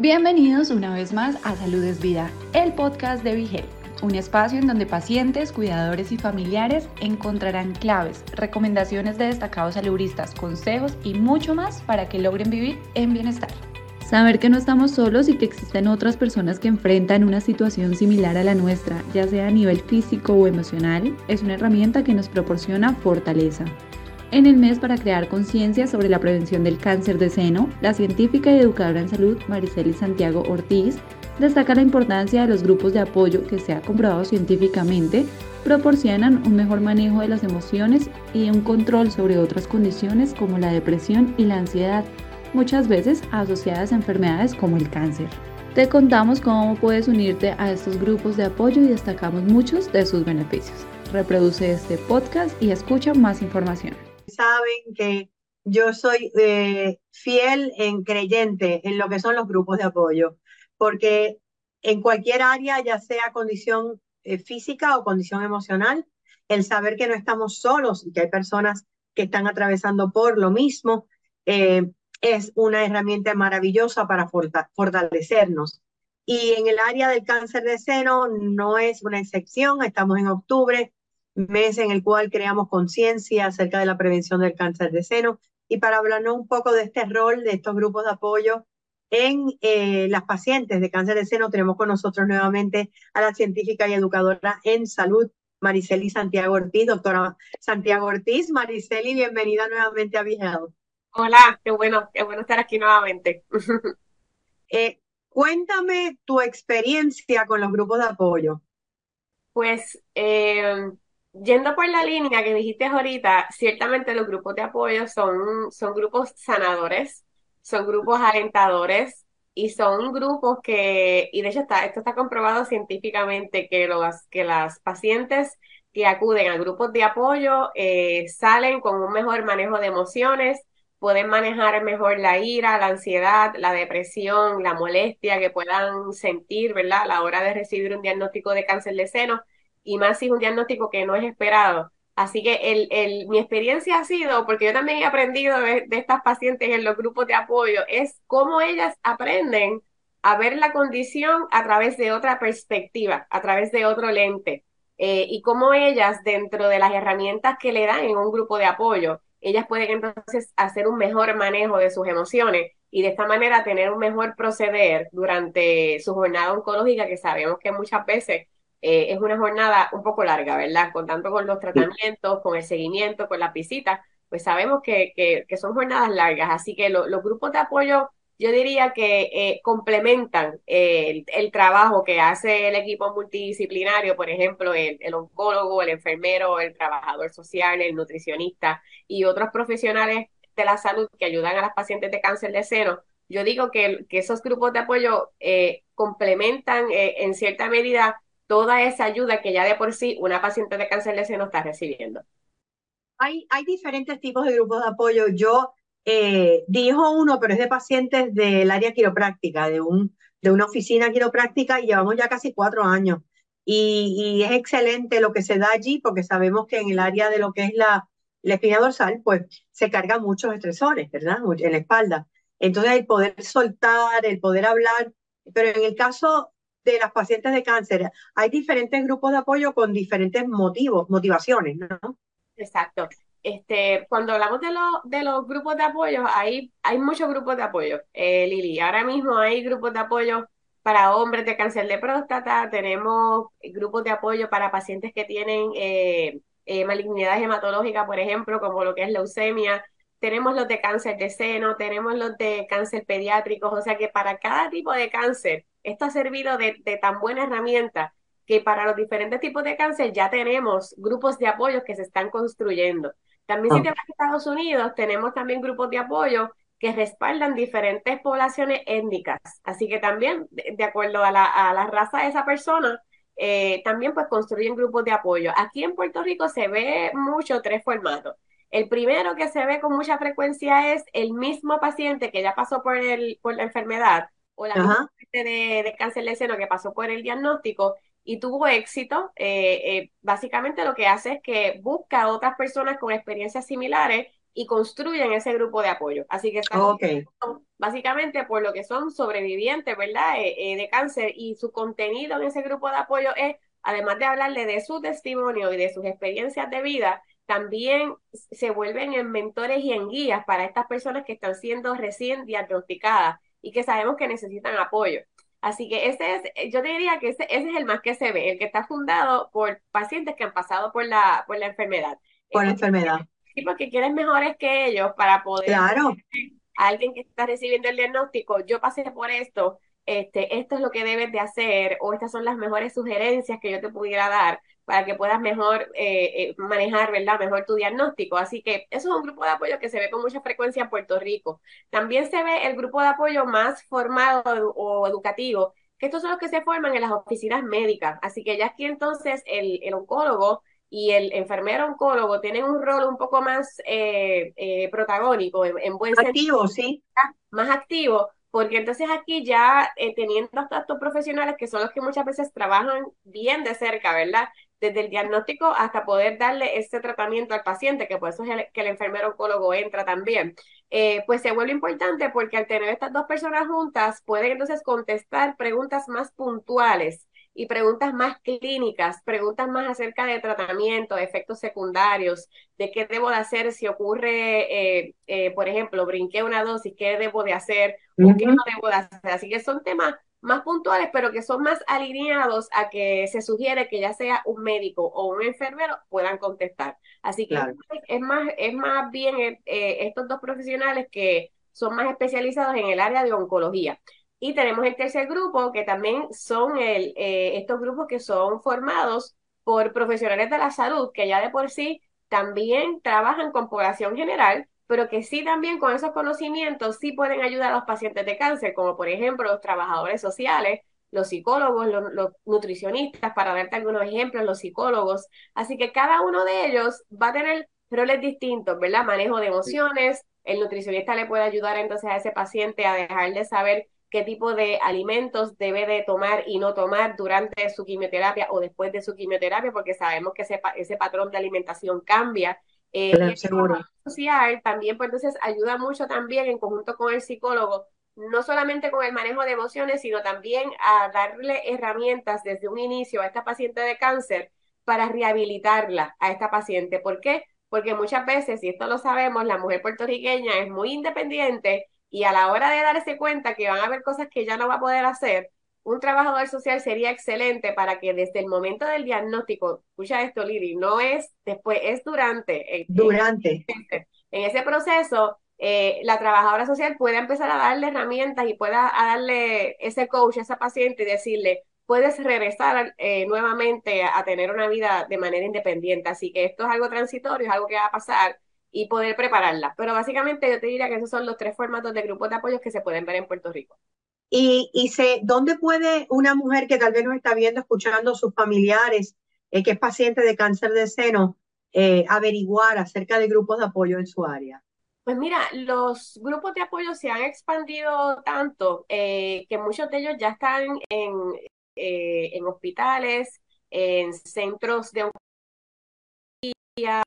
Bienvenidos una vez más a Salud es Vida, el podcast de Vigel, un espacio en donde pacientes, cuidadores y familiares encontrarán claves, recomendaciones de destacados saludistas, consejos y mucho más para que logren vivir en bienestar. Saber que no estamos solos y que existen otras personas que enfrentan una situación similar a la nuestra, ya sea a nivel físico o emocional, es una herramienta que nos proporciona fortaleza. En el mes para crear conciencia sobre la prevención del cáncer de seno, la científica y educadora en salud Mariceli Santiago Ortiz destaca la importancia de los grupos de apoyo que se ha comprobado científicamente proporcionan un mejor manejo de las emociones y un control sobre otras condiciones como la depresión y la ansiedad, muchas veces asociadas a enfermedades como el cáncer. Te contamos cómo puedes unirte a estos grupos de apoyo y destacamos muchos de sus beneficios. Reproduce este podcast y escucha más información saben que yo soy eh, fiel en creyente en lo que son los grupos de apoyo, porque en cualquier área, ya sea condición eh, física o condición emocional, el saber que no estamos solos y que hay personas que están atravesando por lo mismo, eh, es una herramienta maravillosa para fortalecernos. Y en el área del cáncer de seno no es una excepción, estamos en octubre, mes en el cual creamos conciencia acerca de la prevención del cáncer de seno y para hablarnos un poco de este rol de estos grupos de apoyo en eh, las pacientes de cáncer de seno, tenemos con nosotros nuevamente a la científica y educadora en salud, Mariceli Santiago Ortiz. Doctora Santiago Ortiz, Mariceli, bienvenida nuevamente a Vigel. Hola, qué bueno, qué bueno estar aquí nuevamente. Eh, cuéntame tu experiencia con los grupos de apoyo. Pues eh, yendo por la línea que dijiste ahorita, ciertamente los grupos de apoyo son, son grupos sanadores, son grupos alentadores y son grupos que, y de hecho está, esto está comprobado científicamente, que, los, que las pacientes que acuden a grupos de apoyo eh, salen con un mejor manejo de emociones, pueden manejar mejor la ira, la ansiedad, la depresión, la molestia que puedan sentir, ¿verdad? A la hora de recibir un diagnóstico de cáncer de seno y más si es un diagnóstico que no es esperado. Así que el, el, mi experiencia ha sido, porque yo también he aprendido de, estas pacientes en los grupos de apoyo, es cómo ellas aprenden a ver la condición a través de otra perspectiva, a través de otro lente, eh, y cómo ellas, dentro de las herramientas que le dan en un grupo de apoyo, ellas pueden entonces hacer un mejor manejo de sus emociones y de esta manera tener un mejor proceder durante su jornada oncológica, que sabemos que muchas veces eh, es una jornada un poco larga, ¿verdad? Con tanto con los tratamientos, con el seguimiento, con las visitas, pues sabemos que, que, son jornadas largas. Así que los grupos de apoyo, yo diría que eh, complementan el, trabajo que hace el equipo multidisciplinario, por ejemplo, el, el oncólogo, el enfermero, el trabajador social, el nutricionista y otros profesionales de la salud que ayudan a las pacientes de cáncer de seno. Yo digo que, que esos grupos de apoyo eh, complementan en cierta medida toda esa ayuda que ya de por sí una paciente de cáncer de seno está recibiendo. Hay, hay diferentes tipos de grupos de apoyo. Yo eh, dijo uno, pero es de pacientes del área quiropráctica, de, un, de una oficina quiropráctica y llevamos ya casi cuatro años. Y, es excelente lo que se da allí porque sabemos que en el área de lo que es la, la espina dorsal, pues se cargan muchos estresores, ¿verdad? En la espalda. Entonces el poder soltar, el poder hablar, pero en el caso de las pacientes de cáncer. Hay diferentes grupos de apoyo con diferentes motivos, motivaciones, ¿no? Exacto. Este, cuando hablamos de, de los grupos de apoyo, hay, hay muchos grupos de apoyo, eh, Lili. Ahora mismo hay grupos de apoyo para hombres de cáncer de próstata, tenemos grupos de apoyo para pacientes que tienen eh, eh, malignidades hematológicas, por ejemplo, como lo que es leucemia, tenemos los de cáncer de seno, tenemos los de cáncer pediátrico, o sea que para cada tipo de cáncer esto ha servido de, tan buena herramienta que para los diferentes tipos de cáncer ya tenemos grupos de apoyo que se están construyendo. También si te vas a Estados Unidos, tenemos también grupos de apoyo que respaldan diferentes poblaciones étnicas. Así que también, de, acuerdo a la, raza de esa persona, eh, también pues construyen grupos de apoyo. Aquí en Puerto Rico se ve mucho tres formatos. El primero que se ve con mucha frecuencia es el mismo paciente que ya pasó por, el, por la enfermedad o la misma de, de, cáncer de seno que pasó por el diagnóstico y tuvo éxito, eh, eh, básicamente lo que hace es que busca a otras personas con experiencias similares y construyen ese grupo de apoyo. Así que están básicamente por lo que son sobrevivientes, ¿verdad? Eh, de cáncer y su contenido en ese grupo de apoyo es, además de hablarle de su testimonio y de sus experiencias de vida, también se vuelven en mentores y en guías para estas personas que están siendo recién diagnosticadas y que sabemos que necesitan apoyo. Así que ese es, yo diría que ese, ese, es el más que se ve, el que está fundado por pacientes que han pasado por la, por la enfermedad. Por la enfermedad. Sí, porque quieres mejores que ellos para poder claro. a alguien que está recibiendo el diagnóstico, yo pasé por esto, este, esto es lo que debes de hacer o estas son las mejores sugerencias que yo te pudiera dar para que puedas mejor eh, eh, manejar, ¿verdad? Mejor tu diagnóstico. Así que eso es un grupo de apoyo que se ve con mucha frecuencia en Puerto Rico. También se ve el grupo de apoyo más formado o educativo, que estos son los que se forman en las oficinas médicas. Así que ya aquí entonces el, el oncólogo y el enfermero oncólogo tienen un rol un poco más eh, protagónico, en, en buen activo, sí. Más activo, porque entonces aquí ya eh, teniendo estos profesionales que son los que muchas veces trabajan bien de cerca, ¿verdad? Desde el diagnóstico hasta poder darle ese tratamiento al paciente, que por eso es que el enfermero oncólogo entra también, eh, pues se vuelve importante porque al tener estas dos personas juntas pueden entonces contestar preguntas más puntuales y preguntas más clínicas, preguntas más acerca de tratamiento, de efectos secundarios, de qué debo de hacer si ocurre, eh, eh, por ejemplo, brinqué una dosis, qué debo de hacer o qué no debo de hacer. Así que son temas más puntuales, pero que son más alineados a que se sugiere que ya sea un médico o un enfermero puedan contestar. Así que es, más, es más bien eh, estos dos profesionales que son más especializados en el área de oncología. Y tenemos el tercer grupo, que también son el, eh, estos grupos que son formados por profesionales de la salud, que ya de por sí también trabajan con población general, pero que sí también con esos conocimientos sí pueden ayudar a los pacientes de cáncer, como por ejemplo los trabajadores sociales, los psicólogos, los, los, nutricionistas, para darte algunos ejemplos, los psicólogos. Así que cada uno de ellos va a tener roles distintos, ¿verdad? Manejo de emociones, el nutricionista le puede ayudar entonces a ese paciente a dejar de saber qué tipo de alimentos debe de tomar y no tomar durante su quimioterapia o después de su quimioterapia, porque sabemos que ese, ese patrón de alimentación cambia. Eh, el seguro. social también, pues entonces ayuda mucho también en conjunto con el psicólogo, no solamente con el manejo de emociones, sino también a darle herramientas desde un inicio a esta paciente de cáncer para rehabilitarla a esta paciente. ¿Por qué? Porque muchas veces, y esto lo sabemos, la mujer puertorriqueña es muy independiente y a la hora de darse cuenta que van a haber cosas que ya no va a poder hacer, un trabajador social sería excelente para que desde el momento del diagnóstico, escucha esto, Lili, no es después, es durante. Durante. En, ese proceso, eh, la trabajadora social puede empezar a darle herramientas y pueda darle ese coach a esa paciente y decirle, puedes regresar eh, nuevamente a, a, tener una vida de manera independiente. Así que esto es algo transitorio, es algo que va a pasar y poder prepararla. Pero básicamente yo te diría que esos son los tres formatos de grupos de apoyo que se pueden ver en Puerto Rico. Y, y ¿dónde puede una mujer que tal vez nos está viendo, escuchando sus familiares, eh, que es paciente de cáncer de seno, eh, averiguar acerca de grupos de apoyo en su área? Pues mira, los grupos de apoyo se han expandido tanto eh, que muchos de ellos ya están en, en hospitales, en centros de oncología,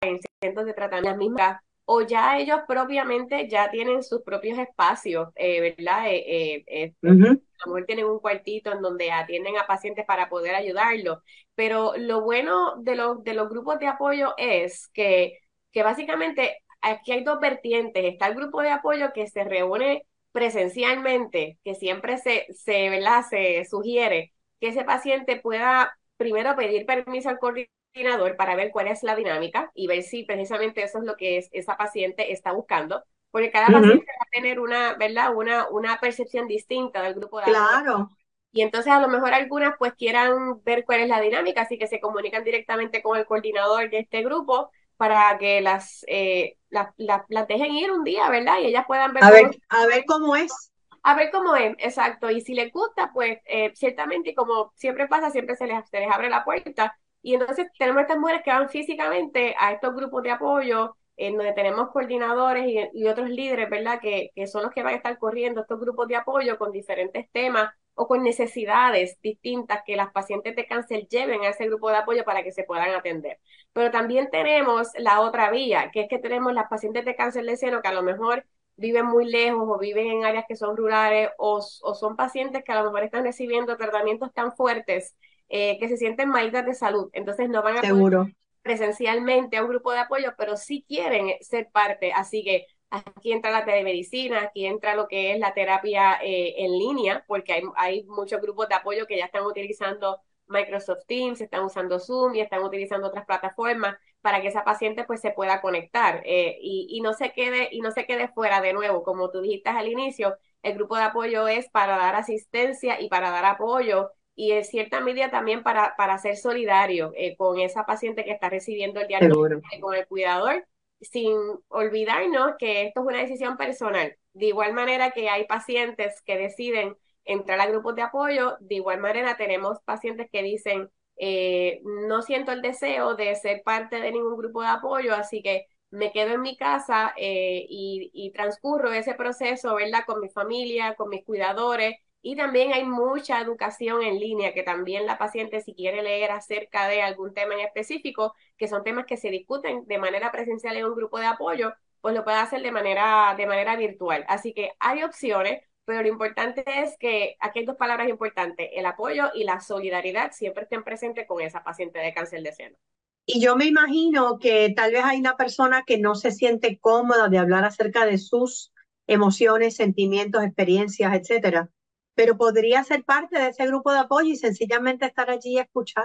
en centros de tratamiento mismas, o ya ellos propiamente ya tienen sus propios espacios, eh, ¿verdad? Eh, eh, eh A lo mejor tienen un cuartito en donde atienden a pacientes para poder ayudarlos, pero lo bueno de los, de los grupos de apoyo es que, que básicamente aquí hay dos vertientes. Está el grupo de apoyo que se reúne presencialmente, que siempre se, se, ¿verdad? se sugiere que ese paciente pueda primero pedir permiso al coordinador para ver cuál es la dinámica y ver si precisamente eso es lo que es, esa paciente está buscando, porque cada paciente va a tener una, ¿verdad? Una, una percepción distinta del grupo de Claro. Y entonces a lo mejor algunas pues quieran ver cuál es la dinámica, así que se comunican directamente con el coordinador de este grupo para que las, eh, las, las, dejen ir un día, ¿verdad? Y ellas puedan ver. A ver, a ver cómo es. A ver cómo es, exacto. Y si les gusta, pues eh, ciertamente, como siempre pasa, siempre se les, se les abre la puerta y entonces tenemos estas mujeres que van físicamente a estos grupos de apoyo, en donde tenemos coordinadores y, otros líderes, ¿verdad? Que, que, son los que van a estar corriendo estos grupos de apoyo con diferentes temas o con necesidades distintas que las pacientes de cáncer lleven a ese grupo de apoyo para que se puedan atender. Pero también tenemos la otra vía, que es que tenemos las pacientes de cáncer de seno que a lo mejor viven muy lejos o viven en áreas que son rurales o, son pacientes que a lo mejor están recibiendo tratamientos tan fuertes eh, que se sienten malitas de salud. Entonces no van a Seguro. presencialmente a un grupo de apoyo, pero sí quieren ser parte. Así que aquí entra la telemedicina, aquí entra lo que es la terapia eh, en línea, porque hay, hay muchos grupos de apoyo que ya están utilizando Microsoft Teams, están usando Zoom y están utilizando otras plataformas para que esa paciente pues se pueda conectar eh, y, y, no se quede y no se quede fuera de nuevo. Como tú dijiste al inicio el grupo de apoyo es para dar asistencia y para dar apoyo y en cierta medida también para, para ser solidario eh, con esa paciente que está recibiendo el diagnóstico con el cuidador sin olvidarnos que esto es una decisión personal. De igual manera que hay pacientes que deciden entrar a grupos de apoyo de igual manera tenemos pacientes que dicen eh, no siento el deseo de ser parte de ningún grupo de apoyo, así que me quedo en mi casa eh, y, transcurro ese proceso, ¿verdad? Con mi familia, con mis cuidadores. Y también hay mucha educación en línea que también la paciente, si quiere leer acerca de algún tema en específico, que son temas que se discuten de manera presencial en un grupo de apoyo, pues lo puede hacer de manera, de manera virtual. Así que hay opciones pero lo importante es que aquí hay dos palabras importantes, el apoyo y la solidaridad siempre estén presentes con esa paciente de cáncer de seno. Y yo me imagino que tal vez hay una persona que no se siente cómoda de hablar acerca de sus emociones, sentimientos, experiencias, etcétera, pero podría ser parte de ese grupo de apoyo y sencillamente estar allí y escuchar.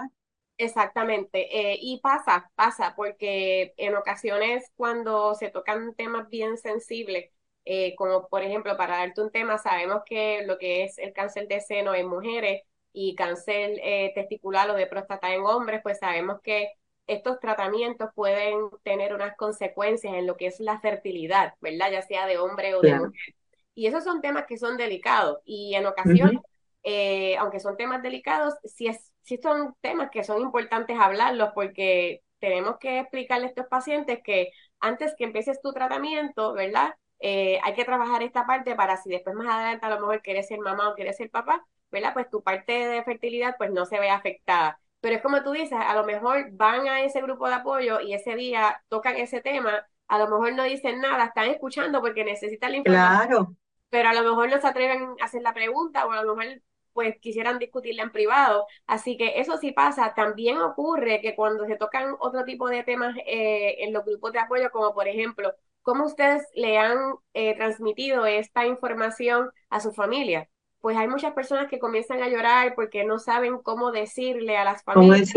Exactamente, eh, y pasa, pasa, porque en ocasiones cuando se tocan temas bien sensibles, eh, como por ejemplo, para darte un tema, sabemos que lo que es el cáncer de seno en mujeres y cáncer eh, testicular o de próstata en hombres, pues sabemos que estos tratamientos pueden tener unas consecuencias en lo que es la fertilidad, ¿verdad? Ya sea de hombre o de mujer. Y esos son temas que son delicados y en ocasiones, eh, aunque son temas delicados, sí, es, sí son temas que son importantes hablarlos porque tenemos que explicarle a estos pacientes que antes que empieces tu tratamiento, ¿verdad? Eh, hay que trabajar esta parte para si después más adelante a lo mejor quieres ser mamá o quieres ser papá, ¿verdad? Pues tu parte de fertilidad pues no se ve afectada. Pero es como tú dices, a lo mejor van a ese grupo de apoyo y ese día tocan ese tema, a lo mejor no dicen nada, están escuchando porque necesitan la información. Claro. Pero a lo mejor no se atreven a hacer la pregunta o a lo mejor pues quisieran discutirla en privado. Así que eso sí pasa. También ocurre que cuando se tocan otro tipo de temas eh, en los grupos de apoyo, como por ejemplo ¿Cómo ustedes le han eh, transmitido esta información a su familia? Pues hay muchas personas que comienzan a llorar porque no saben cómo decirle a las familias.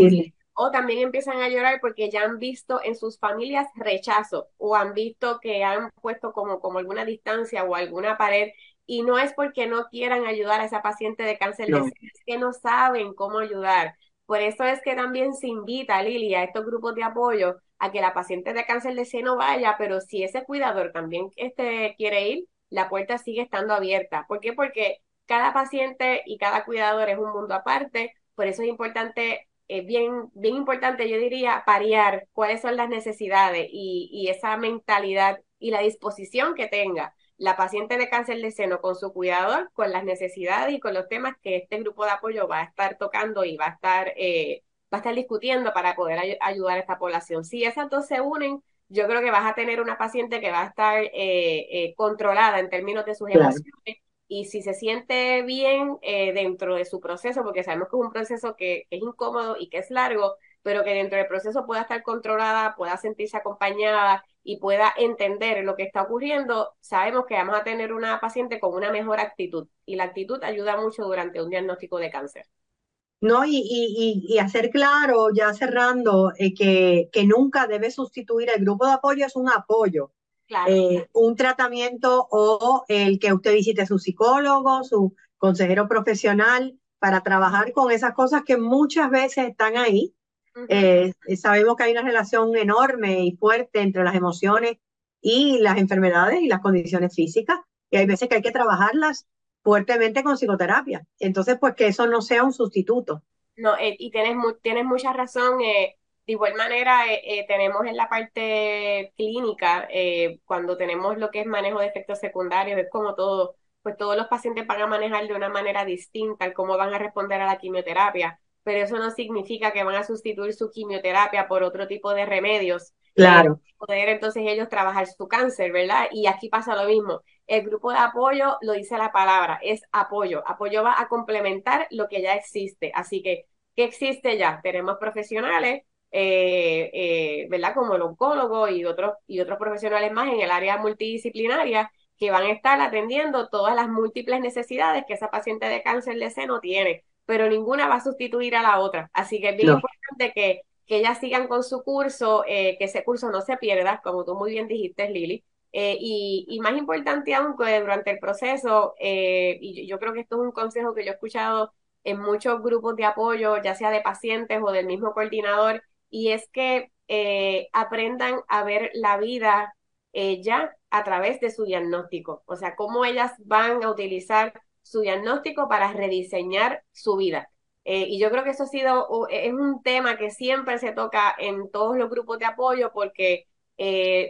O también empiezan a llorar porque ya han visto en sus familias rechazo o han visto que han puesto como, como alguna distancia o alguna pared y no es porque no quieran ayudar a esa paciente de cáncer de seno, es que no saben cómo ayudar. Por eso es que también se invita, Lili, a estos grupos de apoyo a que la paciente de cáncer de seno vaya, pero si ese cuidador también este, quiere ir, la puerta sigue estando abierta. ¿Por qué? Porque cada paciente y cada cuidador es un mundo aparte, por eso es importante, eh, bien, bien importante, yo diría, parear cuáles son las necesidades y, y esa mentalidad y la disposición que tenga la paciente de cáncer de seno con su cuidador, con las necesidades y con los temas que este grupo de apoyo va a estar tocando y va a estar, eh, va a estar discutiendo para poder ayudar a esta población. Si esas dos se unen, yo creo que vas a tener una paciente que va a estar eh, eh, controlada en términos de sus emociones y si se siente bien dentro de su proceso, porque sabemos que es un proceso que, que es incómodo y que es largo, pero que dentro del proceso pueda estar controlada, pueda sentirse acompañada y pueda entender lo que está ocurriendo, sabemos que vamos a tener una paciente con una mejor actitud y la actitud ayuda mucho durante un diagnóstico de cáncer. No, y, y, y hacer claro, ya cerrando, eh, que, que nunca debe sustituir el grupo de apoyo, es un apoyo. Eh, un tratamiento o el que usted visite a su psicólogo, su consejero profesional, para trabajar con esas cosas que muchas veces están ahí, eh, sabemos que hay una relación enorme y fuerte entre las emociones y las enfermedades y las condiciones físicas, y hay veces que hay que trabajarlas fuertemente con psicoterapia. Entonces, pues que eso no sea un sustituto. No, eh, y tienes, tienes mucha razón. Eh, de igual manera, tenemos en la parte clínica, cuando tenemos lo que es manejo de efectos secundarios, es como todo, pues todos los pacientes van a manejar de una manera distinta cómo van a responder a la quimioterapia, pero eso no significa que van a sustituir su quimioterapia por otro tipo de remedios. Claro. poder entonces ellos trabajar su cáncer, ¿verdad? Y aquí pasa lo mismo. El grupo de apoyo lo dice la palabra, es apoyo. Apoyo va a complementar lo que ya existe. Así que, ¿qué existe ya? Tenemos profesionales eh, eh, ¿verdad? Como el oncólogo y otros, y otros profesionales más en el área multidisciplinaria que van a estar atendiendo todas las múltiples necesidades que esa paciente de cáncer de seno tiene, pero ninguna va a sustituir a la otra. Así que es bien importante que, ellas sigan con su curso, eh, que ese curso no se pierda, como tú muy bien dijiste, Lili. y, y, más importante aún que durante el proceso, y yo creo que esto es un consejo que yo he escuchado en muchos grupos de apoyo, ya sea de pacientes o del mismo coordinador, y es que eh, aprendan a ver la vida eh, ya a través de su diagnóstico, o sea, cómo ellas van a utilizar su diagnóstico para rediseñar su vida. Eh, y yo creo que eso ha sido, es un tema que siempre se toca en todos los grupos de apoyo porque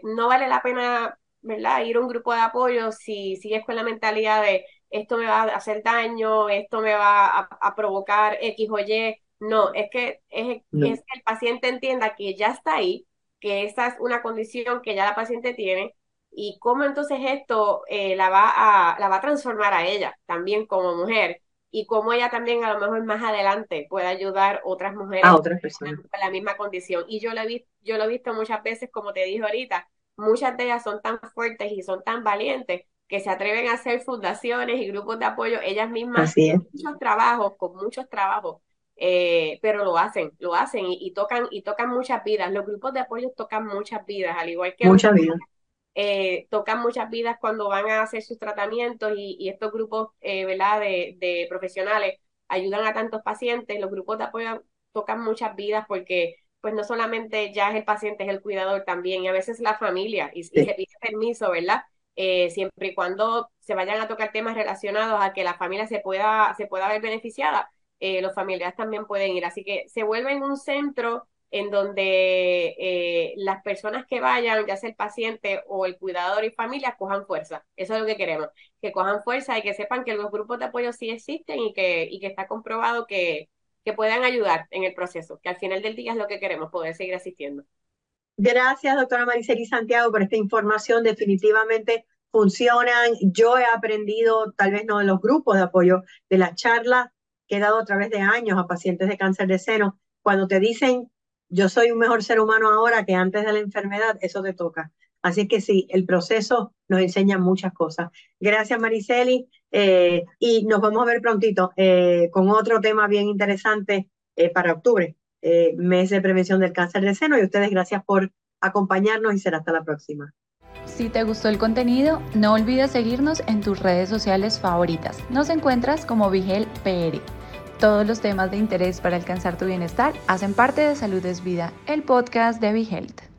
no vale la pena, ¿verdad?, ir a un grupo de apoyo si sigues con la mentalidad de esto me va a hacer daño, esto me va a, a provocar X o Y. No, es que, es, que el paciente entienda que ya está ahí, que esa es una condición que ya la paciente tiene y cómo entonces esto eh, la, va a, la va a transformar a ella también como mujer y cómo ella también a lo mejor más adelante puede ayudar a otras mujeres a otras personas con la misma condición. Y yo lo, he visto, yo lo he visto muchas veces, como te dije ahorita, muchas de ellas son tan fuertes y son tan valientes que se atreven a hacer fundaciones y grupos de apoyo ellas mismas, Así muchos trabajos, con muchos trabajos eh, pero lo hacen, lo hacen y, tocan y tocan muchas vidas. Los grupos de apoyo tocan muchas vidas, al igual que muchas vidas. Eh, tocan muchas vidas cuando van a hacer sus tratamientos y, estos grupos, eh, ¿verdad? De, de, profesionales ayudan a tantos pacientes. Los grupos de apoyo tocan muchas vidas porque pues no solamente ya es el paciente, es el cuidador también y a veces la familia y, se pide permiso, ¿verdad? siempre y cuando se vayan a tocar temas relacionados a que la familia se pueda, se pueda ver beneficiada, eh, los familiares también pueden ir. Así que se vuelve en un centro en donde eh, las personas que vayan, ya sea el paciente o el cuidador y familia, cojan fuerza. Eso es lo que queremos, que cojan fuerza y que sepan que los grupos de apoyo sí existen y que, y que está comprobado que, que puedan ayudar en el proceso, que al final del día es lo que queremos, poder seguir asistiendo. Gracias, doctora Mariceli Santiago, por esta información. Definitivamente funcionan. Yo he aprendido, tal vez no de los grupos de apoyo, de las charlas que he dado a través de años a pacientes de cáncer de seno, cuando te dicen, yo soy un mejor ser humano ahora que antes de la enfermedad, eso te toca. Así que sí, el proceso nos enseña muchas cosas. Gracias, Mariceli. Eh, y nos vamos a ver prontito eh, con otro tema bien interesante eh, para octubre, mes de prevención del cáncer de seno. Y ustedes, gracias por acompañarnos y será hasta la próxima. Si te gustó el contenido, no olvides seguirnos en tus redes sociales favoritas. Nos encuentras como Vigel PR. Todos los temas de interés para alcanzar tu bienestar hacen parte de Salud es Vida, el podcast de Vigelte.